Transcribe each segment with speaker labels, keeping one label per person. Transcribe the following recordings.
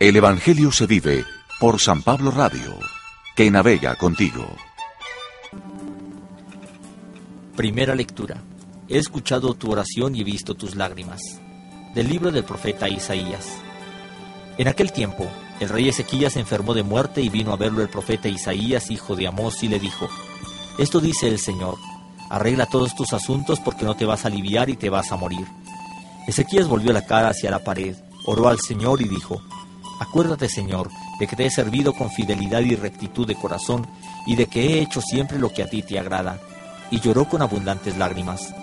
Speaker 1: El Evangelio se vive por San Pablo Radio, que navega contigo.
Speaker 2: Primera lectura. He escuchado tu oración y he visto tus lágrimas. Del libro del profeta Isaías. En aquel tiempo, el rey Ezequías enfermó de muerte y vino a verlo el profeta Isaías, hijo de Amós, y le dijo, Esto dice el Señor, arregla todos tus asuntos porque no te vas a aliviar y te vas a morir. Ezequías volvió la cara hacia la pared, oró al Señor y dijo, Acuérdate, Señor, de que te he servido con fidelidad y rectitud de corazón, y de que he hecho siempre lo que a ti te agrada. Y lloró con abundantes lágrimas.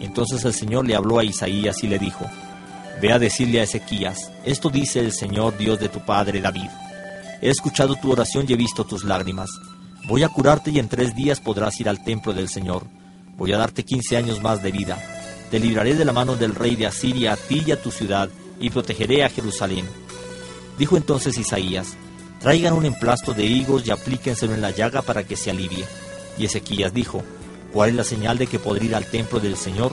Speaker 2: Entonces el Señor le habló a Isaías y le dijo, Ve a decirle a Ezequías, esto dice el Señor Dios de tu padre David. He escuchado tu oración y he visto tus lágrimas. Voy a curarte y en tres días podrás ir al templo del Señor. Voy a darte quince años más de vida. Te libraré de la mano del rey de Asiria a ti y a tu ciudad, y protegeré a Jerusalén. Dijo entonces Isaías, traigan un emplasto de higos y aplíquenselo en la llaga para que se alivie. Y Ezequías dijo, ¿cuál es la señal de que podré ir al templo del Señor?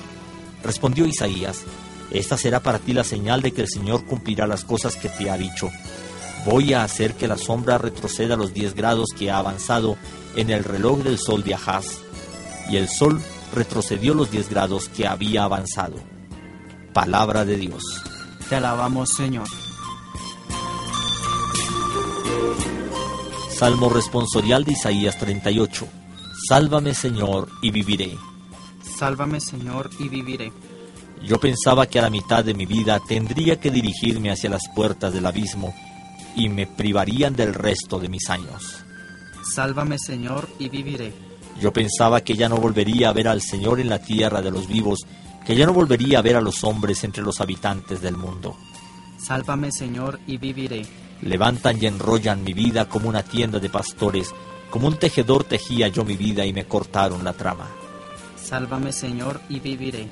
Speaker 2: Respondió Isaías, esta será para ti la señal de que el Señor cumplirá las cosas que te ha dicho. Voy a hacer que la sombra retroceda los diez grados que ha avanzado en el reloj del sol de Ahaz. Y el sol retrocedió los diez grados que había avanzado. Palabra de Dios.
Speaker 3: Te alabamos, Señor.
Speaker 2: Salmo responsorial de Isaías 38. Sálvame Señor y viviré.
Speaker 3: Sálvame Señor y viviré.
Speaker 2: Yo pensaba que a la mitad de mi vida tendría que dirigirme hacia las puertas del abismo y me privarían del resto de mis años.
Speaker 3: Sálvame Señor y viviré.
Speaker 2: Yo pensaba que ya no volvería a ver al Señor en la tierra de los vivos, que ya no volvería a ver a los hombres entre los habitantes del mundo.
Speaker 3: Sálvame Señor y viviré.
Speaker 2: Levantan y enrollan mi vida como una tienda de pastores, como un tejedor tejía yo mi vida y me cortaron la trama.
Speaker 3: Sálvame Señor y viviré.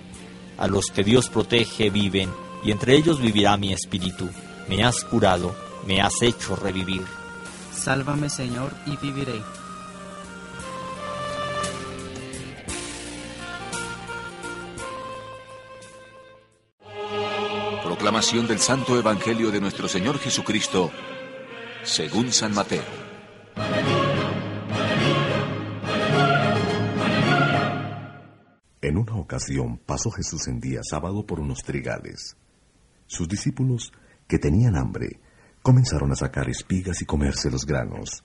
Speaker 2: A los que Dios protege viven, y entre ellos vivirá mi espíritu. Me has curado, me has hecho revivir.
Speaker 3: Sálvame Señor y viviré.
Speaker 1: Proclamación del Santo Evangelio de nuestro Señor Jesucristo, según San Mateo.
Speaker 4: En una ocasión pasó Jesús en día sábado por unos trigales. Sus discípulos, que tenían hambre, comenzaron a sacar espigas y comerse los granos.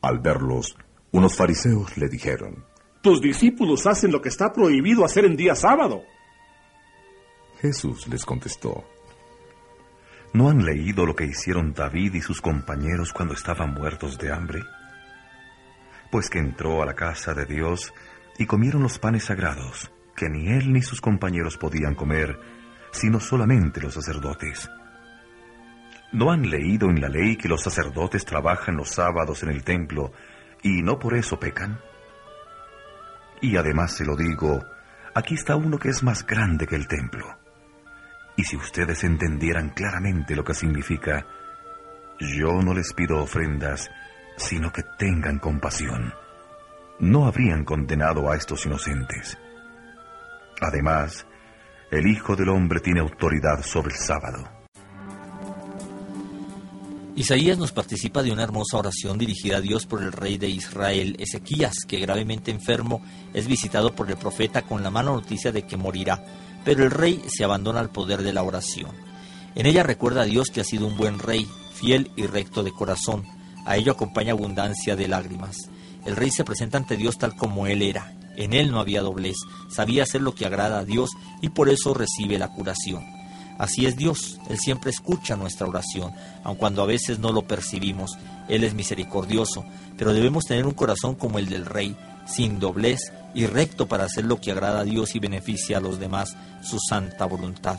Speaker 4: Al verlos, unos fariseos le dijeron,
Speaker 5: Tus discípulos hacen lo que está prohibido hacer en día sábado.
Speaker 4: Jesús les contestó,
Speaker 6: ¿No han leído lo que hicieron David y sus compañeros cuando estaban muertos de hambre? Pues que entró a la casa de Dios y comieron los panes sagrados, que ni él ni sus compañeros podían comer, sino solamente los sacerdotes. ¿No han leído en la ley que los sacerdotes trabajan los sábados en el templo y no por eso pecan? Y además se lo digo, aquí está uno que es más grande que el templo. Y si ustedes entendieran claramente lo que significa, yo no les pido ofrendas, sino que tengan compasión. No habrían condenado a estos inocentes. Además, el Hijo del Hombre tiene autoridad sobre el sábado.
Speaker 2: Isaías nos participa de una hermosa oración dirigida a Dios por el rey de Israel, Ezequías, que gravemente enfermo es visitado por el profeta con la mala noticia de que morirá, pero el rey se abandona al poder de la oración. En ella recuerda a Dios que ha sido un buen rey, fiel y recto de corazón. A ello acompaña abundancia de lágrimas. El rey se presenta ante Dios tal como él era. En él no había doblez, sabía hacer lo que agrada a Dios y por eso recibe la curación. Así es Dios, Él siempre escucha nuestra oración, aun cuando a veces no lo percibimos. Él es misericordioso, pero debemos tener un corazón como el del Rey, sin doblez y recto para hacer lo que agrada a Dios y beneficia a los demás, su santa voluntad.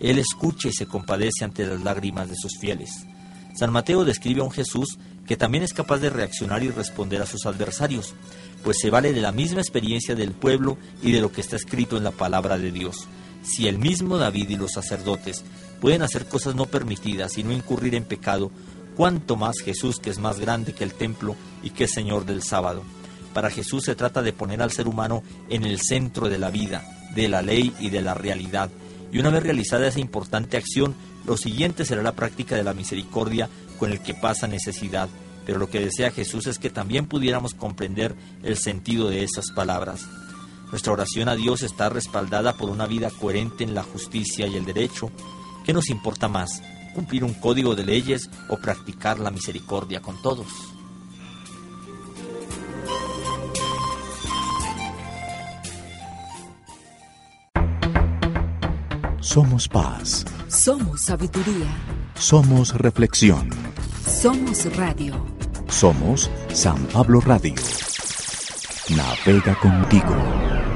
Speaker 2: Él escucha y se compadece ante las lágrimas de sus fieles. San Mateo describe a un Jesús que también es capaz de reaccionar y responder a sus adversarios, pues se vale de la misma experiencia del pueblo y de lo que está escrito en la palabra de Dios. Si el mismo David y los sacerdotes pueden hacer cosas no permitidas y no incurrir en pecado, cuánto más Jesús que es más grande que el templo y que es Señor del sábado. Para Jesús se trata de poner al ser humano en el centro de la vida, de la ley y de la realidad. Y una vez realizada esa importante acción, lo siguiente será la práctica de la misericordia con el que pasa necesidad. Pero lo que desea Jesús es que también pudiéramos comprender el sentido de esas palabras. Nuestra oración a Dios está respaldada por una vida coherente en la justicia y el derecho. ¿Qué nos importa más? ¿Cumplir un código de leyes o practicar la misericordia con todos?
Speaker 1: Somos paz.
Speaker 7: Somos sabiduría.
Speaker 1: Somos reflexión.
Speaker 7: Somos radio.
Speaker 1: Somos San Pablo Radio. Navega contigo.